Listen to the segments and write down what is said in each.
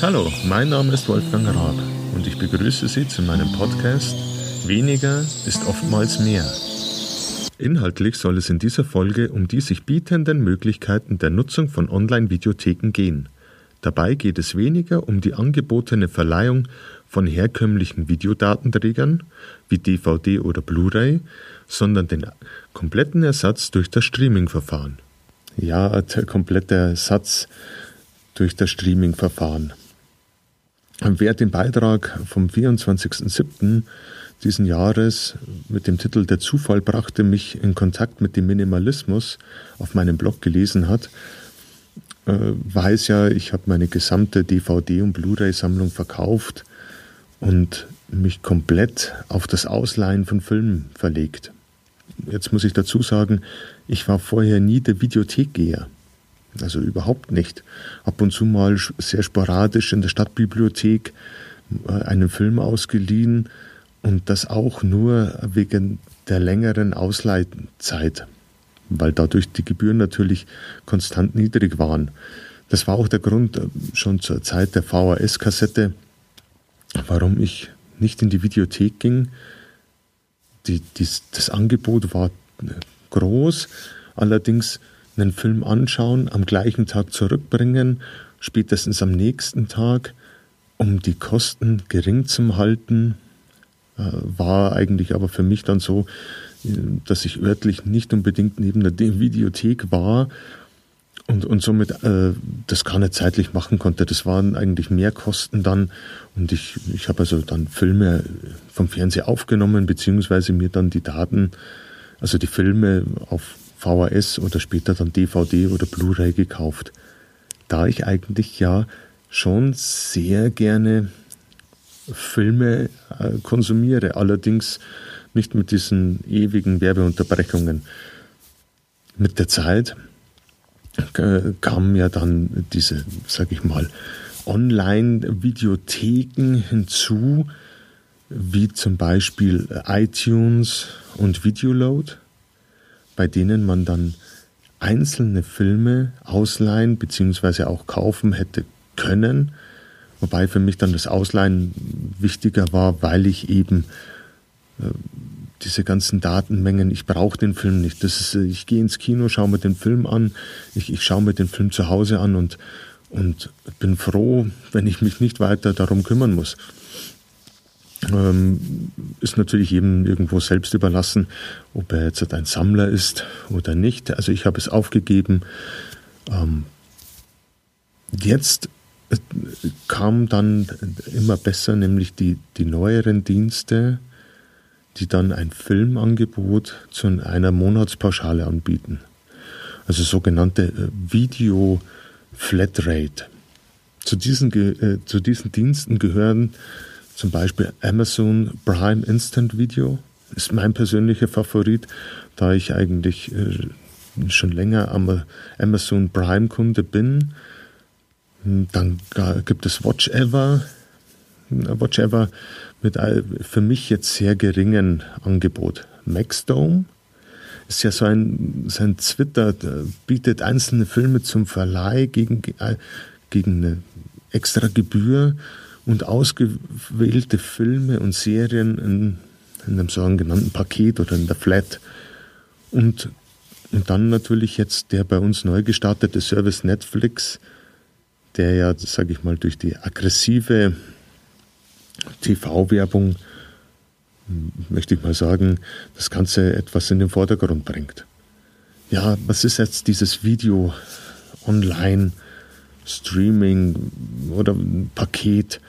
Hallo, mein Name ist Wolfgang Raab und ich begrüße Sie zu meinem Podcast Weniger ist oftmals mehr. Inhaltlich soll es in dieser Folge um die sich bietenden Möglichkeiten der Nutzung von Online-Videotheken gehen. Dabei geht es weniger um die angebotene Verleihung von herkömmlichen Videodatenträgern wie DVD oder Blu-ray, sondern den kompletten Ersatz durch das Streaming-Verfahren. Ja, der komplette Ersatz durch das Streaming-Verfahren. Wer den Beitrag vom 24.07. diesen Jahres mit dem Titel Der Zufall brachte mich in Kontakt mit dem Minimalismus auf meinem Blog gelesen hat, äh, weiß ja, ich habe meine gesamte DVD- und Blu-ray-Sammlung verkauft und mich komplett auf das Ausleihen von Filmen verlegt. Jetzt muss ich dazu sagen, ich war vorher nie der Videothekgeher. Also überhaupt nicht. Ab und zu mal sehr sporadisch in der Stadtbibliothek äh, einen Film ausgeliehen und das auch nur wegen der längeren Ausleihzeit, weil dadurch die Gebühren natürlich konstant niedrig waren. Das war auch der Grund äh, schon zur Zeit der VHS-Kassette, warum ich nicht in die Videothek ging. Die, dies, das Angebot war groß, allerdings einen Film anschauen, am gleichen Tag zurückbringen, spätestens am nächsten Tag, um die Kosten gering zu halten, äh, war eigentlich aber für mich dann so, dass ich örtlich nicht unbedingt neben der Videothek war und, und somit äh, das gar nicht zeitlich machen konnte. Das waren eigentlich mehr Kosten dann und ich, ich habe also dann Filme vom Fernseher aufgenommen, beziehungsweise mir dann die Daten, also die Filme auf VHS oder später dann DVD oder Blu-ray gekauft. Da ich eigentlich ja schon sehr gerne Filme äh, konsumiere, allerdings nicht mit diesen ewigen Werbeunterbrechungen. Mit der Zeit äh, kamen ja dann diese, sag ich mal, Online-Videotheken hinzu, wie zum Beispiel iTunes und Videoload, bei denen man dann einzelne Filme ausleihen bzw. auch kaufen hätte können, wobei für mich dann das Ausleihen wichtiger war, weil ich eben äh, diese ganzen Datenmengen, ich brauche den Film nicht. Das ist, ich gehe ins Kino, schaue mir den Film an, ich, ich schaue mir den Film zu Hause an und, und bin froh, wenn ich mich nicht weiter darum kümmern muss. Ähm, ist natürlich jedem irgendwo selbst überlassen, ob er jetzt ein Sammler ist oder nicht. Also ich habe es aufgegeben. Ähm, jetzt äh, kam dann immer besser, nämlich die, die neueren Dienste, die dann ein Filmangebot zu einer Monatspauschale anbieten. Also sogenannte äh, Video Flatrate. Zu diesen, äh, zu diesen Diensten gehören zum Beispiel Amazon Prime Instant Video. Ist mein persönlicher Favorit, da ich eigentlich äh, schon länger am Amazon Prime Kunde bin. Dann gibt es Watch Ever. Watch Ever mit für mich jetzt sehr geringen Angebot. Maxdome ist ja so ein, so ein Twitter, bietet einzelne Filme zum Verleih gegen, äh, gegen eine extra Gebühr und ausgewählte Filme und Serien in, in einem sogenannten Paket oder in der Flat. Und, und dann natürlich jetzt der bei uns neu gestartete Service Netflix, der ja, sage ich mal, durch die aggressive TV-Werbung, möchte ich mal sagen, das Ganze etwas in den Vordergrund bringt. Ja, was ist jetzt dieses Video online, Streaming oder Paket?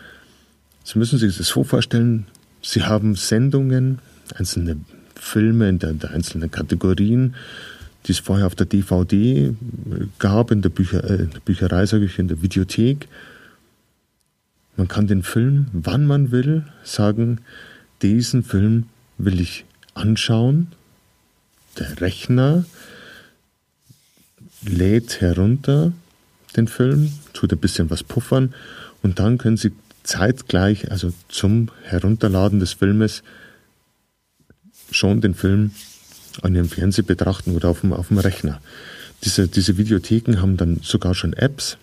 Sie müssen sich das so vorstellen, Sie haben Sendungen, einzelne Filme in der, der einzelnen Kategorien, die es vorher auf der DVD gab, in der, Bücher, äh, in der Bücherei, sage ich, in der Videothek. Man kann den Film, wann man will, sagen, diesen Film will ich anschauen. Der Rechner lädt herunter den Film, tut ein bisschen was puffern und dann können Sie zeitgleich, also zum Herunterladen des Filmes, schon den Film an Ihrem Fernseher betrachten oder auf dem, auf dem Rechner. Diese, diese Videotheken haben dann sogar schon Apps,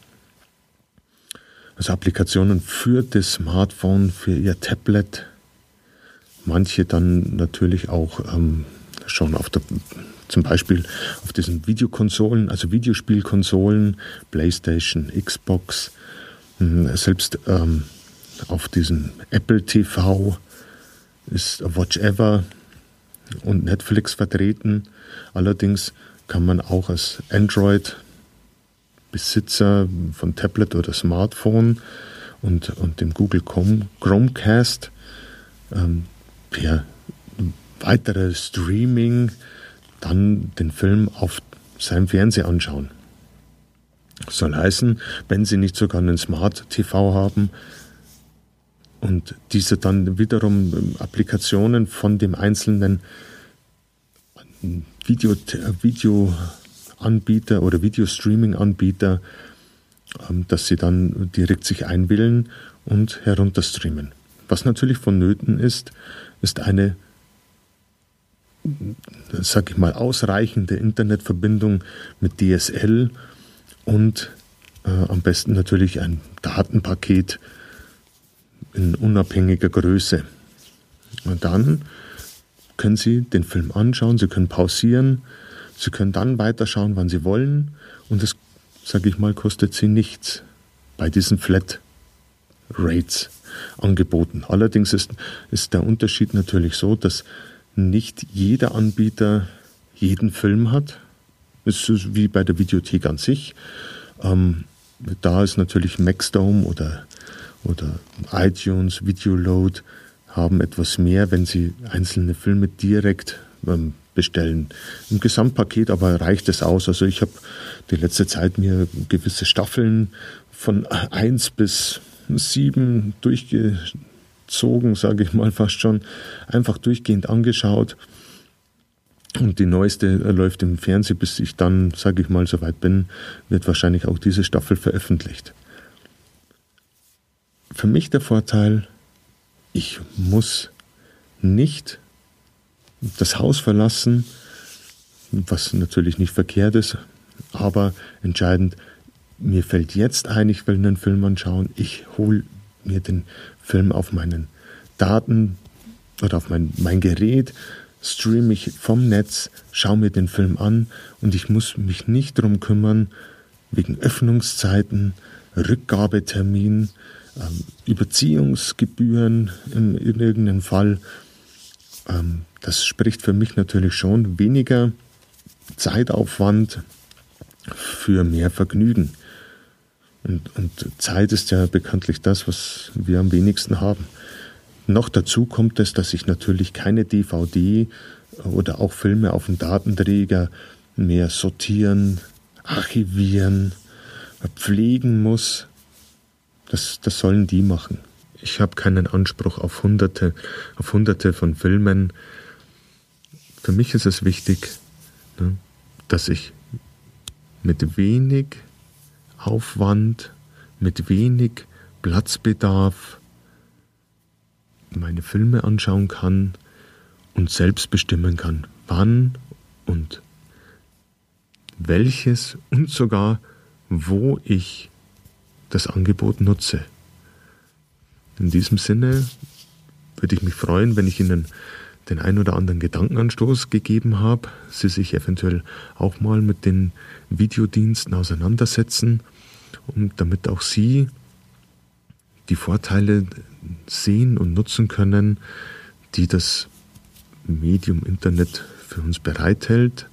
also Applikationen für das Smartphone, für ihr Tablet. Manche dann natürlich auch ähm, schon auf der, zum Beispiel auf diesen Videokonsolen, also Videospielkonsolen, PlayStation, Xbox, hm, selbst ähm, auf diesem Apple TV ist Watch Ever und Netflix vertreten. Allerdings kann man auch als Android Besitzer von Tablet oder Smartphone und, und dem Google Chromecast ähm, per weitere Streaming dann den Film auf seinem Fernseher anschauen. Soll heißen, wenn Sie nicht sogar einen Smart TV haben und diese dann wiederum ähm, Applikationen von dem einzelnen Video, Videoanbieter oder Videostreaming-Anbieter, ähm, dass sie dann direkt sich einwählen und herunterstreamen. Was natürlich vonnöten ist, ist eine, sag ich mal, ausreichende Internetverbindung mit DSL und äh, am besten natürlich ein Datenpaket in unabhängiger Größe. Und dann können Sie den Film anschauen, Sie können pausieren, Sie können dann weiterschauen, wann Sie wollen und das, sage ich mal, kostet Sie nichts bei diesen Flat Rates angeboten. Allerdings ist, ist der Unterschied natürlich so, dass nicht jeder Anbieter jeden Film hat. Es ist wie bei der Videothek an sich. Ähm, da ist natürlich Maxdome oder, oder iTunes, Videoload haben etwas mehr, wenn sie einzelne Filme direkt ähm, bestellen. Im Gesamtpaket aber reicht es aus. Also ich habe die letzte Zeit mir gewisse Staffeln von 1 bis 7 durchgezogen, sage ich mal fast schon, einfach durchgehend angeschaut. Und die neueste läuft im Fernsehen, bis ich dann, sage ich mal, soweit bin, wird wahrscheinlich auch diese Staffel veröffentlicht. Für mich der Vorteil, ich muss nicht das Haus verlassen, was natürlich nicht verkehrt ist, aber entscheidend, mir fällt jetzt ein, ich will einen Film anschauen, ich hole mir den Film auf meinen Daten oder auf mein, mein Gerät, streame ich vom Netz, schaue mir den Film an und ich muss mich nicht darum kümmern, wegen Öffnungszeiten, Rückgabetermin, ähm, Überziehungsgebühren in, in irgendeinem Fall. Ähm, das spricht für mich natürlich schon weniger Zeitaufwand für mehr Vergnügen. Und, und Zeit ist ja bekanntlich das, was wir am wenigsten haben. Noch dazu kommt es, dass ich natürlich keine DVD oder auch Filme auf dem Datenträger mehr sortieren, archivieren, pflegen muss. Das, das sollen die machen. Ich habe keinen Anspruch auf hunderte, auf hunderte von Filmen. Für mich ist es wichtig, ne, dass ich mit wenig Aufwand, mit wenig Platzbedarf meine Filme anschauen kann und selbst bestimmen kann, wann und welches und sogar wo ich das Angebot nutze. In diesem Sinne würde ich mich freuen, wenn ich Ihnen den ein oder anderen Gedankenanstoß gegeben habe, Sie sich eventuell auch mal mit den Videodiensten auseinandersetzen und damit auch Sie die Vorteile sehen und nutzen können, die das Medium Internet für uns bereithält.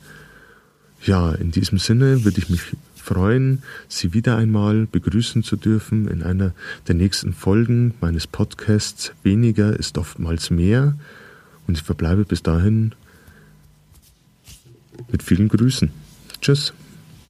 Ja, in diesem Sinne würde ich mich freuen, Sie wieder einmal begrüßen zu dürfen in einer der nächsten Folgen meines Podcasts Weniger ist oftmals mehr. Und ich verbleibe bis dahin mit vielen Grüßen. Tschüss.